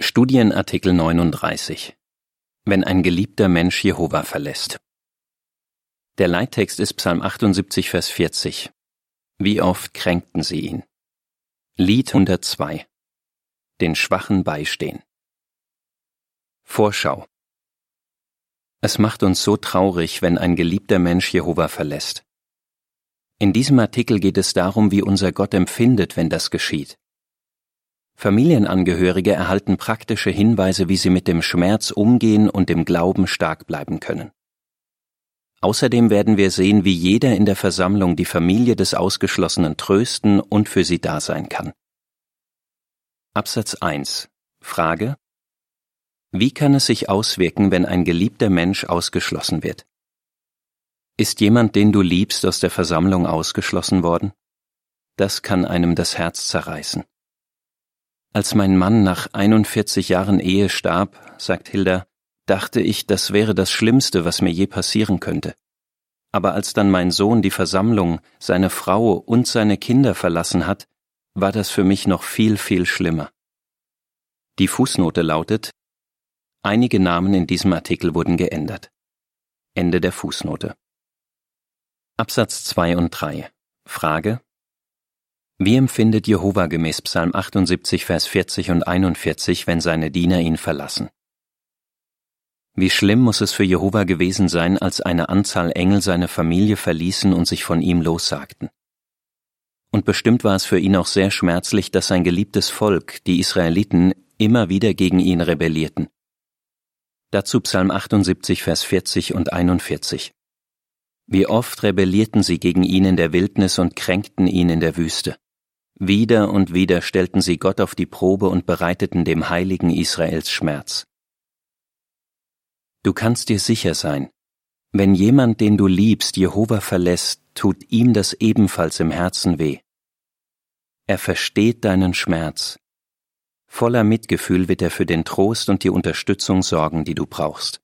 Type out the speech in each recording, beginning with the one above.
Studienartikel 39 Wenn ein geliebter Mensch Jehova verlässt. Der Leittext ist Psalm 78, Vers 40. Wie oft kränkten sie ihn? Lied 102 Den Schwachen beistehen. Vorschau Es macht uns so traurig, wenn ein geliebter Mensch Jehova verlässt. In diesem Artikel geht es darum, wie unser Gott empfindet, wenn das geschieht. Familienangehörige erhalten praktische Hinweise, wie sie mit dem Schmerz umgehen und im Glauben stark bleiben können. Außerdem werden wir sehen, wie jeder in der Versammlung die Familie des Ausgeschlossenen trösten und für sie da sein kann. Absatz 1 Frage Wie kann es sich auswirken, wenn ein geliebter Mensch ausgeschlossen wird? Ist jemand, den du liebst, aus der Versammlung ausgeschlossen worden? Das kann einem das Herz zerreißen. Als mein Mann nach 41 Jahren Ehe starb, sagt Hilda, dachte ich, das wäre das Schlimmste, was mir je passieren könnte. Aber als dann mein Sohn die Versammlung, seine Frau und seine Kinder verlassen hat, war das für mich noch viel, viel schlimmer. Die Fußnote lautet, einige Namen in diesem Artikel wurden geändert. Ende der Fußnote. Absatz 2 und 3. Frage wie empfindet Jehova gemäß Psalm 78, Vers 40 und 41, wenn seine Diener ihn verlassen? Wie schlimm muss es für Jehova gewesen sein, als eine Anzahl Engel seine Familie verließen und sich von ihm lossagten. Und bestimmt war es für ihn auch sehr schmerzlich, dass sein geliebtes Volk, die Israeliten, immer wieder gegen ihn rebellierten. Dazu Psalm 78, Vers 40 und 41. Wie oft rebellierten sie gegen ihn in der Wildnis und kränkten ihn in der Wüste. Wieder und wieder stellten sie Gott auf die Probe und bereiteten dem Heiligen Israels Schmerz. Du kannst dir sicher sein, wenn jemand, den du liebst, Jehova verlässt, tut ihm das ebenfalls im Herzen weh. Er versteht deinen Schmerz. Voller Mitgefühl wird er für den Trost und die Unterstützung sorgen, die du brauchst.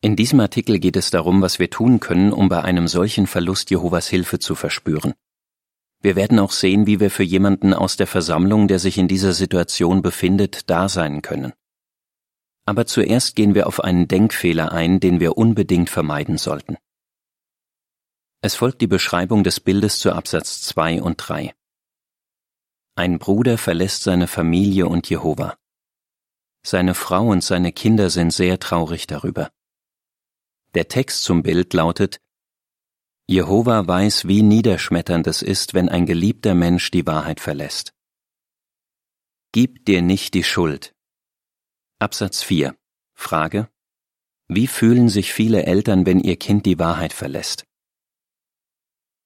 In diesem Artikel geht es darum, was wir tun können, um bei einem solchen Verlust Jehovas Hilfe zu verspüren. Wir werden auch sehen, wie wir für jemanden aus der Versammlung, der sich in dieser Situation befindet, da sein können. Aber zuerst gehen wir auf einen Denkfehler ein, den wir unbedingt vermeiden sollten. Es folgt die Beschreibung des Bildes zu Absatz 2 und 3. Ein Bruder verlässt seine Familie und Jehova. Seine Frau und seine Kinder sind sehr traurig darüber. Der Text zum Bild lautet Jehova weiß, wie niederschmetternd es ist, wenn ein geliebter Mensch die Wahrheit verlässt. Gib dir nicht die Schuld. Absatz 4. Frage. Wie fühlen sich viele Eltern, wenn ihr Kind die Wahrheit verlässt?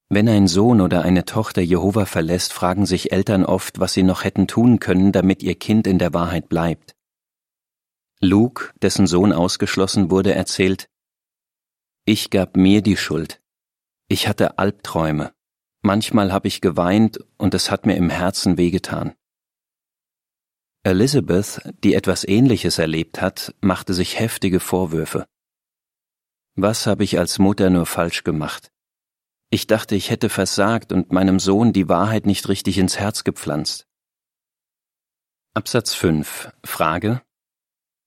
Wenn ein Sohn oder eine Tochter Jehova verlässt, fragen sich Eltern oft, was sie noch hätten tun können, damit ihr Kind in der Wahrheit bleibt. Luke, dessen Sohn ausgeschlossen wurde, erzählt, Ich gab mir die Schuld. Ich hatte Albträume. Manchmal habe ich geweint und es hat mir im Herzen wehgetan. Elizabeth, die etwas Ähnliches erlebt hat, machte sich heftige Vorwürfe. Was habe ich als Mutter nur falsch gemacht? Ich dachte, ich hätte versagt und meinem Sohn die Wahrheit nicht richtig ins Herz gepflanzt. Absatz 5. Frage.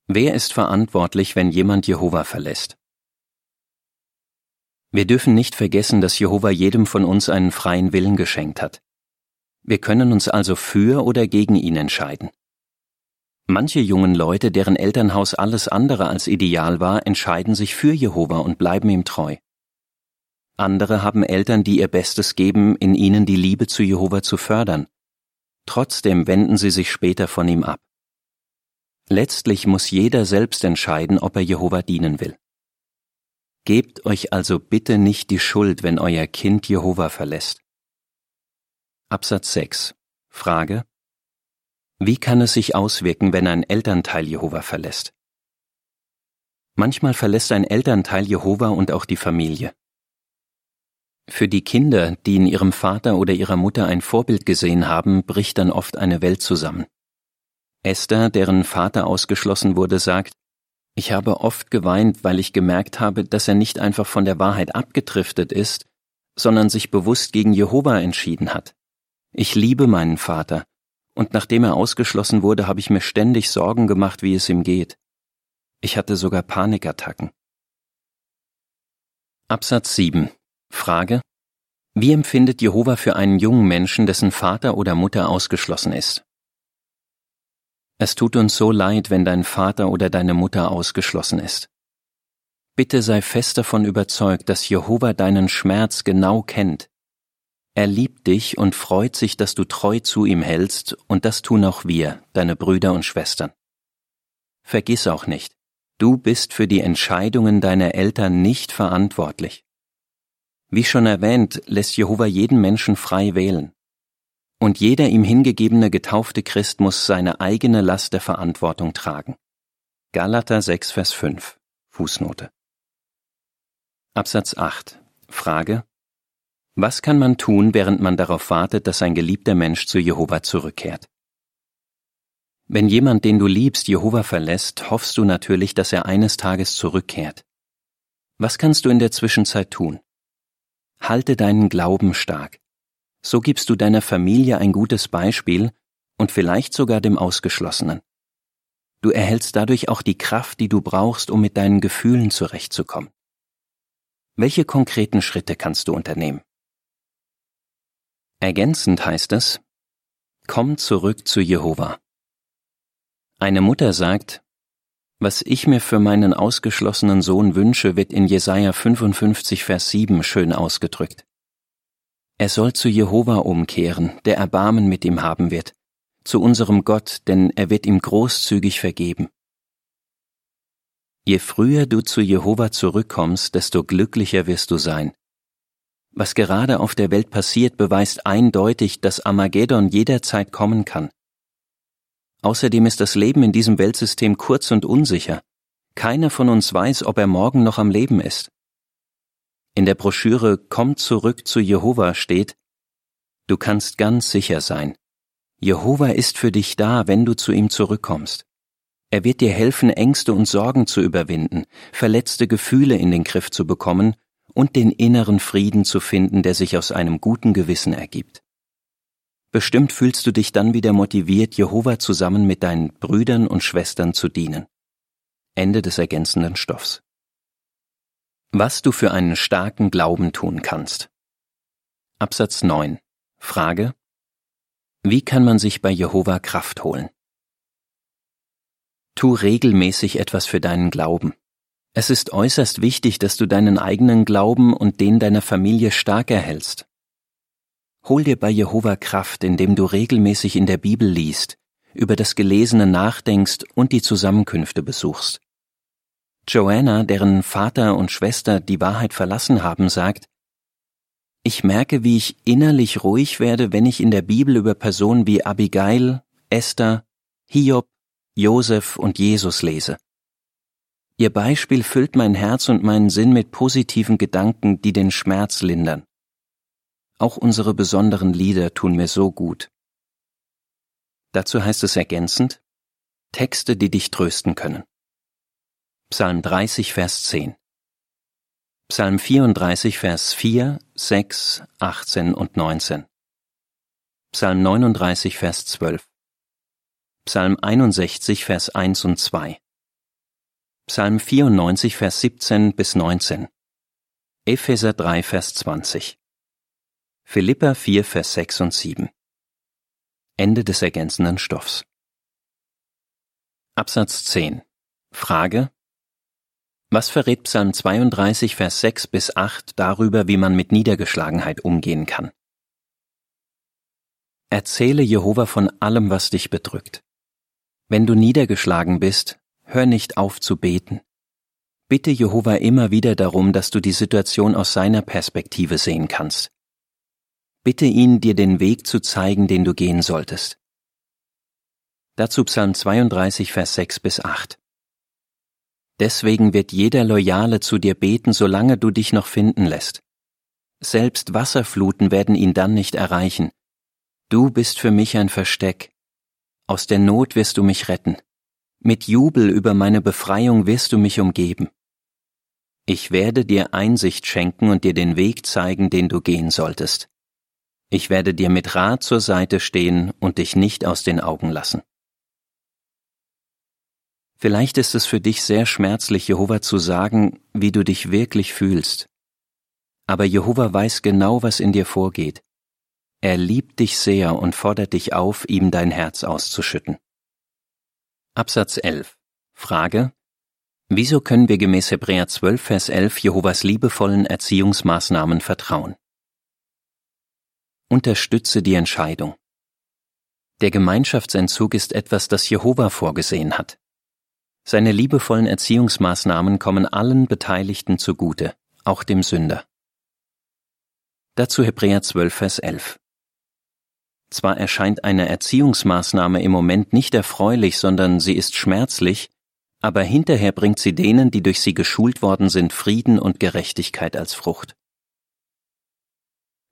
Wer ist verantwortlich, wenn jemand Jehova verlässt? Wir dürfen nicht vergessen, dass Jehova jedem von uns einen freien Willen geschenkt hat. Wir können uns also für oder gegen ihn entscheiden. Manche jungen Leute, deren Elternhaus alles andere als ideal war, entscheiden sich für Jehova und bleiben ihm treu. Andere haben Eltern, die ihr Bestes geben, in ihnen die Liebe zu Jehova zu fördern. Trotzdem wenden sie sich später von ihm ab. Letztlich muss jeder selbst entscheiden, ob er Jehova dienen will. Gebt euch also bitte nicht die Schuld, wenn euer Kind Jehova verlässt. Absatz 6. Frage. Wie kann es sich auswirken, wenn ein Elternteil Jehova verlässt? Manchmal verlässt ein Elternteil Jehova und auch die Familie. Für die Kinder, die in ihrem Vater oder ihrer Mutter ein Vorbild gesehen haben, bricht dann oft eine Welt zusammen. Esther, deren Vater ausgeschlossen wurde, sagt, ich habe oft geweint, weil ich gemerkt habe, dass er nicht einfach von der Wahrheit abgedriftet ist, sondern sich bewusst gegen Jehova entschieden hat. Ich liebe meinen Vater, und nachdem er ausgeschlossen wurde, habe ich mir ständig Sorgen gemacht, wie es ihm geht. Ich hatte sogar Panikattacken. Absatz 7. Frage. Wie empfindet Jehova für einen jungen Menschen, dessen Vater oder Mutter ausgeschlossen ist? Es tut uns so leid, wenn dein Vater oder deine Mutter ausgeschlossen ist. Bitte sei fest davon überzeugt, dass Jehova deinen Schmerz genau kennt. Er liebt dich und freut sich, dass du treu zu ihm hältst, und das tun auch wir, deine Brüder und Schwestern. Vergiss auch nicht, du bist für die Entscheidungen deiner Eltern nicht verantwortlich. Wie schon erwähnt, lässt Jehova jeden Menschen frei wählen. Und jeder ihm hingegebene getaufte Christ muss seine eigene Last der Verantwortung tragen. Galater 6, Vers 5. Fußnote. Absatz 8. Frage. Was kann man tun, während man darauf wartet, dass ein geliebter Mensch zu Jehova zurückkehrt? Wenn jemand, den du liebst, Jehova verlässt, hoffst du natürlich, dass er eines Tages zurückkehrt. Was kannst du in der Zwischenzeit tun? Halte deinen Glauben stark. So gibst du deiner Familie ein gutes Beispiel und vielleicht sogar dem Ausgeschlossenen. Du erhältst dadurch auch die Kraft, die du brauchst, um mit deinen Gefühlen zurechtzukommen. Welche konkreten Schritte kannst du unternehmen? Ergänzend heißt es, komm zurück zu Jehova. Eine Mutter sagt, was ich mir für meinen ausgeschlossenen Sohn wünsche, wird in Jesaja 55, Vers 7 schön ausgedrückt. Er soll zu Jehova umkehren, der Erbarmen mit ihm haben wird, zu unserem Gott, denn er wird ihm großzügig vergeben. Je früher du zu Jehova zurückkommst, desto glücklicher wirst du sein. Was gerade auf der Welt passiert, beweist eindeutig, dass Armageddon jederzeit kommen kann. Außerdem ist das Leben in diesem Weltsystem kurz und unsicher. Keiner von uns weiß, ob er morgen noch am Leben ist. In der Broschüre Komm zurück zu Jehova steht, du kannst ganz sicher sein. Jehova ist für dich da, wenn du zu ihm zurückkommst. Er wird dir helfen, Ängste und Sorgen zu überwinden, verletzte Gefühle in den Griff zu bekommen und den inneren Frieden zu finden, der sich aus einem guten Gewissen ergibt. Bestimmt fühlst du dich dann wieder motiviert, Jehova zusammen mit deinen Brüdern und Schwestern zu dienen. Ende des ergänzenden Stoffs. Was du für einen starken Glauben tun kannst. Absatz 9. Frage. Wie kann man sich bei Jehova Kraft holen? Tu regelmäßig etwas für deinen Glauben. Es ist äußerst wichtig, dass du deinen eigenen Glauben und den deiner Familie stark erhältst. Hol dir bei Jehova Kraft, indem du regelmäßig in der Bibel liest, über das Gelesene nachdenkst und die Zusammenkünfte besuchst. Joanna, deren Vater und Schwester die Wahrheit verlassen haben, sagt, ich merke, wie ich innerlich ruhig werde, wenn ich in der Bibel über Personen wie Abigail, Esther, Hiob, Josef und Jesus lese. Ihr Beispiel füllt mein Herz und meinen Sinn mit positiven Gedanken, die den Schmerz lindern. Auch unsere besonderen Lieder tun mir so gut. Dazu heißt es ergänzend, Texte, die dich trösten können. Psalm 30, Vers 10. Psalm 34, Vers 4, 6, 18 und 19. Psalm 39, Vers 12. Psalm 61, Vers 1 und 2. Psalm 94, Vers 17 bis 19. Epheser 3, Vers 20. Philippa 4, Vers 6 und 7. Ende des ergänzenden Stoffs. Absatz 10. Frage. Was verrät Psalm 32, Vers 6 bis 8 darüber, wie man mit Niedergeschlagenheit umgehen kann? Erzähle Jehova von allem, was dich bedrückt. Wenn du niedergeschlagen bist, hör nicht auf zu beten. Bitte Jehova immer wieder darum, dass du die Situation aus seiner Perspektive sehen kannst. Bitte ihn, dir den Weg zu zeigen, den du gehen solltest. Dazu Psalm 32, Vers 6 bis 8. Deswegen wird jeder Loyale zu dir beten, solange du dich noch finden lässt. Selbst Wasserfluten werden ihn dann nicht erreichen. Du bist für mich ein Versteck, aus der Not wirst du mich retten. Mit Jubel über meine Befreiung wirst du mich umgeben. Ich werde dir Einsicht schenken und dir den Weg zeigen, den du gehen solltest. Ich werde dir mit Rat zur Seite stehen und dich nicht aus den Augen lassen. Vielleicht ist es für dich sehr schmerzlich, Jehova zu sagen, wie du dich wirklich fühlst. Aber Jehova weiß genau, was in dir vorgeht. Er liebt dich sehr und fordert dich auf, ihm dein Herz auszuschütten. Absatz 11. Frage. Wieso können wir gemäß Hebräer 12, Vers 11 Jehovas liebevollen Erziehungsmaßnahmen vertrauen? Unterstütze die Entscheidung. Der Gemeinschaftsentzug ist etwas, das Jehova vorgesehen hat. Seine liebevollen Erziehungsmaßnahmen kommen allen Beteiligten zugute, auch dem Sünder. Dazu Hebräer 12, Vers 11. Zwar erscheint eine Erziehungsmaßnahme im Moment nicht erfreulich, sondern sie ist schmerzlich, aber hinterher bringt sie denen, die durch sie geschult worden sind, Frieden und Gerechtigkeit als Frucht.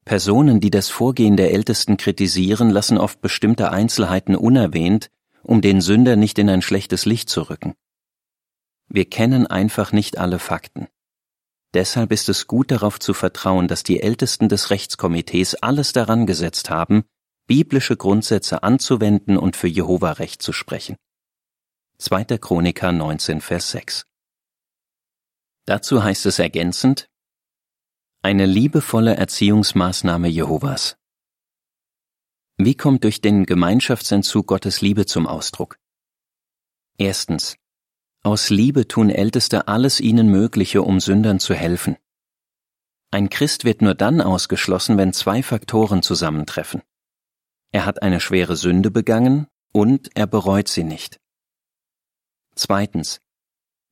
Personen, die das Vorgehen der Ältesten kritisieren, lassen oft bestimmte Einzelheiten unerwähnt, um den Sünder nicht in ein schlechtes Licht zu rücken. Wir kennen einfach nicht alle Fakten. Deshalb ist es gut darauf zu vertrauen, dass die Ältesten des Rechtskomitees alles daran gesetzt haben, biblische Grundsätze anzuwenden und für Jehova Recht zu sprechen. 2. Chroniker 19, Vers 6. Dazu heißt es ergänzend, eine liebevolle Erziehungsmaßnahme Jehovas. Wie kommt durch den Gemeinschaftsentzug Gottes Liebe zum Ausdruck? Erstens. Aus Liebe tun Älteste alles ihnen Mögliche, um Sündern zu helfen. Ein Christ wird nur dann ausgeschlossen, wenn zwei Faktoren zusammentreffen. Er hat eine schwere Sünde begangen und er bereut sie nicht. Zweitens.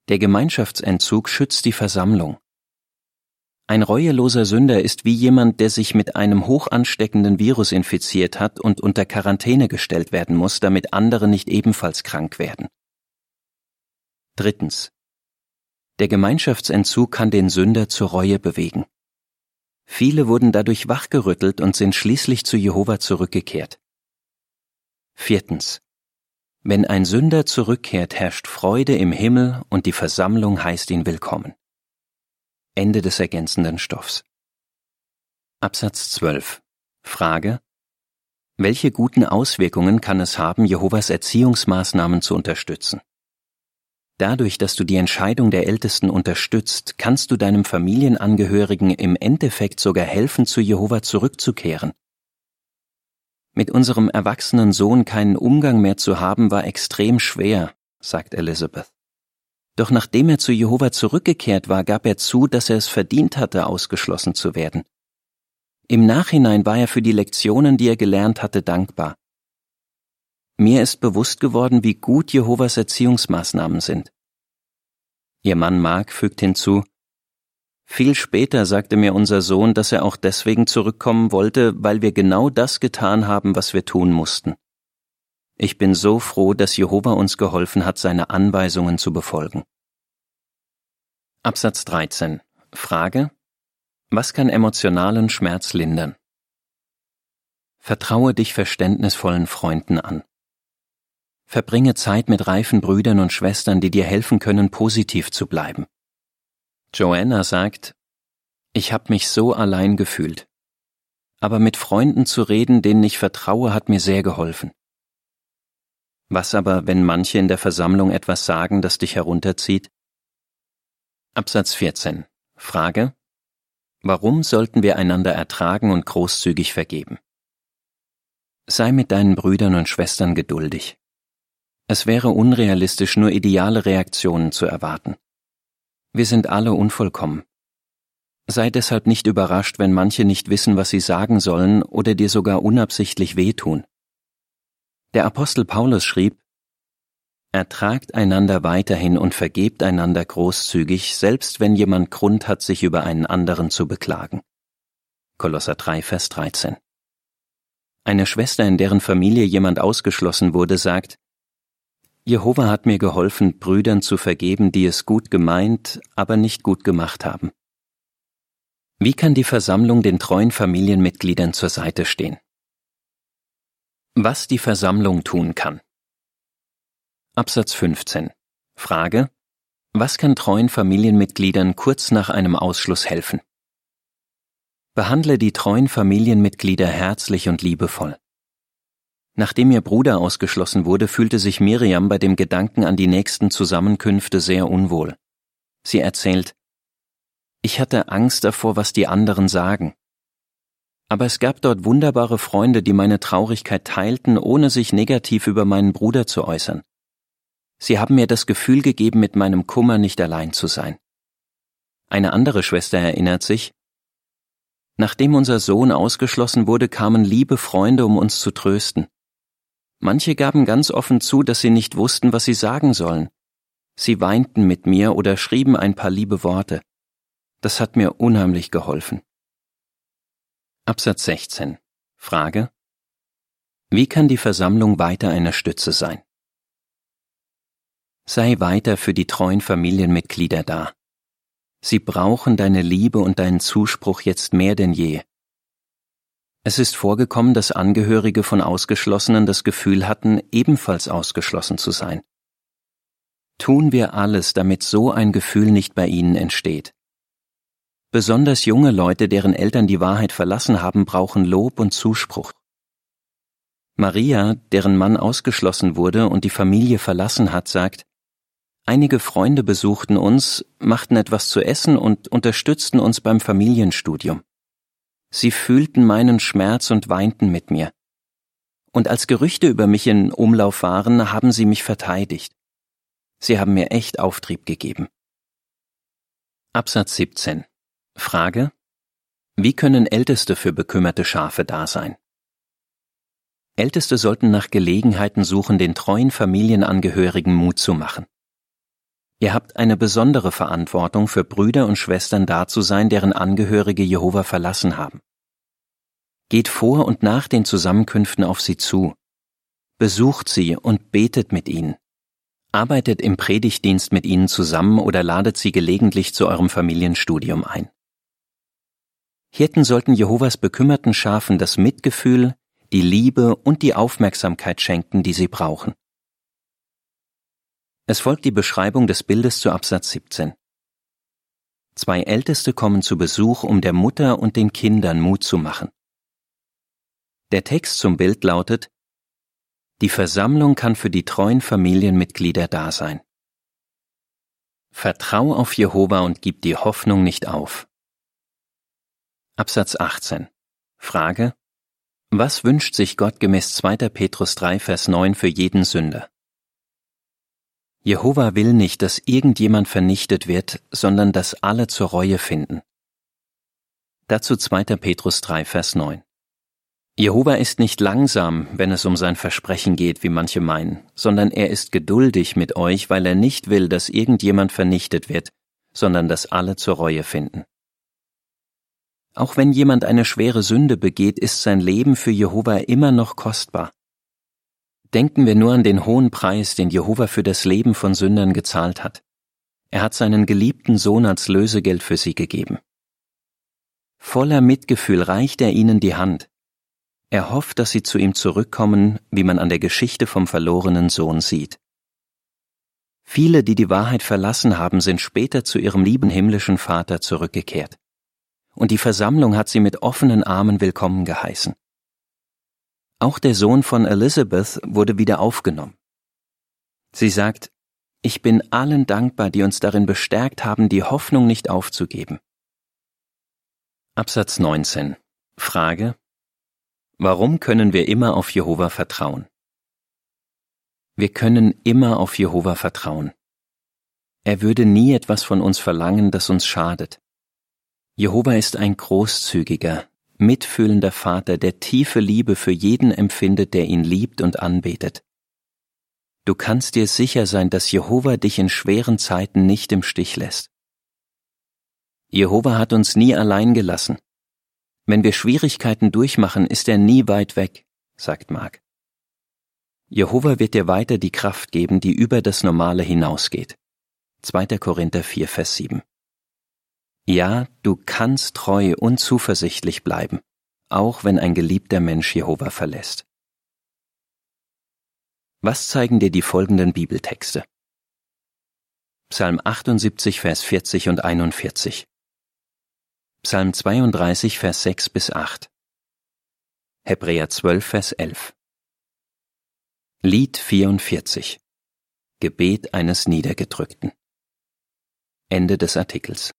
Der Gemeinschaftsentzug schützt die Versammlung. Ein reueloser Sünder ist wie jemand, der sich mit einem hoch ansteckenden Virus infiziert hat und unter Quarantäne gestellt werden muss, damit andere nicht ebenfalls krank werden. Drittens. Der Gemeinschaftsentzug kann den Sünder zur Reue bewegen. Viele wurden dadurch wachgerüttelt und sind schließlich zu Jehova zurückgekehrt. Viertens. Wenn ein Sünder zurückkehrt, herrscht Freude im Himmel und die Versammlung heißt ihn willkommen. Ende des ergänzenden Stoffs. Absatz 12. Frage. Welche guten Auswirkungen kann es haben, Jehovas Erziehungsmaßnahmen zu unterstützen? Dadurch, dass du die Entscheidung der Ältesten unterstützt, kannst du deinem Familienangehörigen im Endeffekt sogar helfen, zu Jehova zurückzukehren. Mit unserem erwachsenen Sohn keinen Umgang mehr zu haben, war extrem schwer, sagt Elizabeth. Doch nachdem er zu Jehova zurückgekehrt war, gab er zu, dass er es verdient hatte, ausgeschlossen zu werden. Im Nachhinein war er für die Lektionen, die er gelernt hatte, dankbar. Mir ist bewusst geworden, wie gut Jehovas Erziehungsmaßnahmen sind. Ihr Mann Mark fügt hinzu, viel später sagte mir unser Sohn, dass er auch deswegen zurückkommen wollte, weil wir genau das getan haben, was wir tun mussten. Ich bin so froh, dass Jehova uns geholfen hat, seine Anweisungen zu befolgen. Absatz 13. Frage. Was kann emotionalen Schmerz lindern? Vertraue dich verständnisvollen Freunden an. Verbringe Zeit mit reifen Brüdern und Schwestern, die dir helfen können, positiv zu bleiben. Joanna sagt, ich habe mich so allein gefühlt. Aber mit Freunden zu reden, denen ich vertraue, hat mir sehr geholfen. Was aber, wenn manche in der Versammlung etwas sagen, das dich herunterzieht? Absatz 14. Frage. Warum sollten wir einander ertragen und großzügig vergeben? Sei mit deinen Brüdern und Schwestern geduldig. Es wäre unrealistisch, nur ideale Reaktionen zu erwarten. Wir sind alle unvollkommen. Sei deshalb nicht überrascht, wenn manche nicht wissen, was sie sagen sollen oder dir sogar unabsichtlich wehtun. Der Apostel Paulus schrieb, Ertragt einander weiterhin und vergebt einander großzügig, selbst wenn jemand Grund hat, sich über einen anderen zu beklagen. Kolosser 3, Vers 13. Eine Schwester, in deren Familie jemand ausgeschlossen wurde, sagt, Jehova hat mir geholfen, Brüdern zu vergeben, die es gut gemeint, aber nicht gut gemacht haben. Wie kann die Versammlung den treuen Familienmitgliedern zur Seite stehen? Was die Versammlung tun kann. Absatz 15. Frage. Was kann treuen Familienmitgliedern kurz nach einem Ausschluss helfen? Behandle die treuen Familienmitglieder herzlich und liebevoll. Nachdem ihr Bruder ausgeschlossen wurde, fühlte sich Miriam bei dem Gedanken an die nächsten Zusammenkünfte sehr unwohl. Sie erzählt, ich hatte Angst davor, was die anderen sagen. Aber es gab dort wunderbare Freunde, die meine Traurigkeit teilten, ohne sich negativ über meinen Bruder zu äußern. Sie haben mir das Gefühl gegeben, mit meinem Kummer nicht allein zu sein. Eine andere Schwester erinnert sich, Nachdem unser Sohn ausgeschlossen wurde, kamen liebe Freunde, um uns zu trösten. Manche gaben ganz offen zu, dass sie nicht wussten, was sie sagen sollen. Sie weinten mit mir oder schrieben ein paar liebe Worte. Das hat mir unheimlich geholfen. Absatz 16. Frage. Wie kann die Versammlung weiter eine Stütze sein? Sei weiter für die treuen Familienmitglieder da. Sie brauchen deine Liebe und deinen Zuspruch jetzt mehr denn je. Es ist vorgekommen, dass Angehörige von Ausgeschlossenen das Gefühl hatten, ebenfalls ausgeschlossen zu sein. Tun wir alles, damit so ein Gefühl nicht bei ihnen entsteht. Besonders junge Leute, deren Eltern die Wahrheit verlassen haben, brauchen Lob und Zuspruch. Maria, deren Mann ausgeschlossen wurde und die Familie verlassen hat, sagt, Einige Freunde besuchten uns, machten etwas zu essen und unterstützten uns beim Familienstudium. Sie fühlten meinen Schmerz und weinten mit mir. Und als Gerüchte über mich in Umlauf waren, haben sie mich verteidigt. Sie haben mir echt Auftrieb gegeben. Absatz 17. Frage. Wie können Älteste für bekümmerte Schafe da sein? Älteste sollten nach Gelegenheiten suchen, den treuen Familienangehörigen Mut zu machen. Ihr habt eine besondere Verantwortung für Brüder und Schwestern da zu sein, deren Angehörige Jehova verlassen haben. Geht vor und nach den Zusammenkünften auf sie zu. Besucht sie und betet mit ihnen. Arbeitet im Predigtdienst mit ihnen zusammen oder ladet sie gelegentlich zu eurem Familienstudium ein. Hirten sollten Jehovas bekümmerten Schafen das Mitgefühl, die Liebe und die Aufmerksamkeit schenken, die sie brauchen. Es folgt die Beschreibung des Bildes zu Absatz 17. Zwei Älteste kommen zu Besuch, um der Mutter und den Kindern Mut zu machen. Der Text zum Bild lautet Die Versammlung kann für die treuen Familienmitglieder da sein. Vertrau auf Jehova und gib die Hoffnung nicht auf. Absatz 18. Frage. Was wünscht sich Gott gemäß 2. Petrus 3, Vers 9 für jeden Sünder? Jehova will nicht, dass irgendjemand vernichtet wird, sondern dass alle zur Reue finden. Dazu 2. Petrus 3, Vers 9. Jehova ist nicht langsam, wenn es um sein Versprechen geht, wie manche meinen, sondern er ist geduldig mit euch, weil er nicht will, dass irgendjemand vernichtet wird, sondern dass alle zur Reue finden. Auch wenn jemand eine schwere Sünde begeht, ist sein Leben für Jehova immer noch kostbar. Denken wir nur an den hohen Preis, den Jehova für das Leben von Sündern gezahlt hat. Er hat seinen geliebten Sohn als Lösegeld für sie gegeben. Voller Mitgefühl reicht er ihnen die Hand. Er hofft, dass sie zu ihm zurückkommen, wie man an der Geschichte vom verlorenen Sohn sieht. Viele, die die Wahrheit verlassen haben, sind später zu ihrem lieben himmlischen Vater zurückgekehrt. Und die Versammlung hat sie mit offenen Armen willkommen geheißen. Auch der Sohn von Elizabeth wurde wieder aufgenommen. Sie sagt, ich bin allen dankbar, die uns darin bestärkt haben, die Hoffnung nicht aufzugeben. Absatz 19. Frage. Warum können wir immer auf Jehova vertrauen? Wir können immer auf Jehova vertrauen. Er würde nie etwas von uns verlangen, das uns schadet. Jehova ist ein großzügiger, mitfühlender Vater, der tiefe Liebe für jeden empfindet, der ihn liebt und anbetet. Du kannst dir sicher sein, dass Jehova dich in schweren Zeiten nicht im Stich lässt. Jehova hat uns nie allein gelassen. Wenn wir Schwierigkeiten durchmachen, ist er nie weit weg, sagt Mark. Jehova wird dir weiter die Kraft geben, die über das Normale hinausgeht. 2. Korinther 4, Vers 7. Ja, du kannst treu und zuversichtlich bleiben, auch wenn ein geliebter Mensch Jehova verlässt. Was zeigen dir die folgenden Bibeltexte? Psalm 78, Vers 40 und 41. Psalm 32, Vers 6 bis 8. Hebräer 12, Vers 11. Lied 44. Gebet eines Niedergedrückten. Ende des Artikels.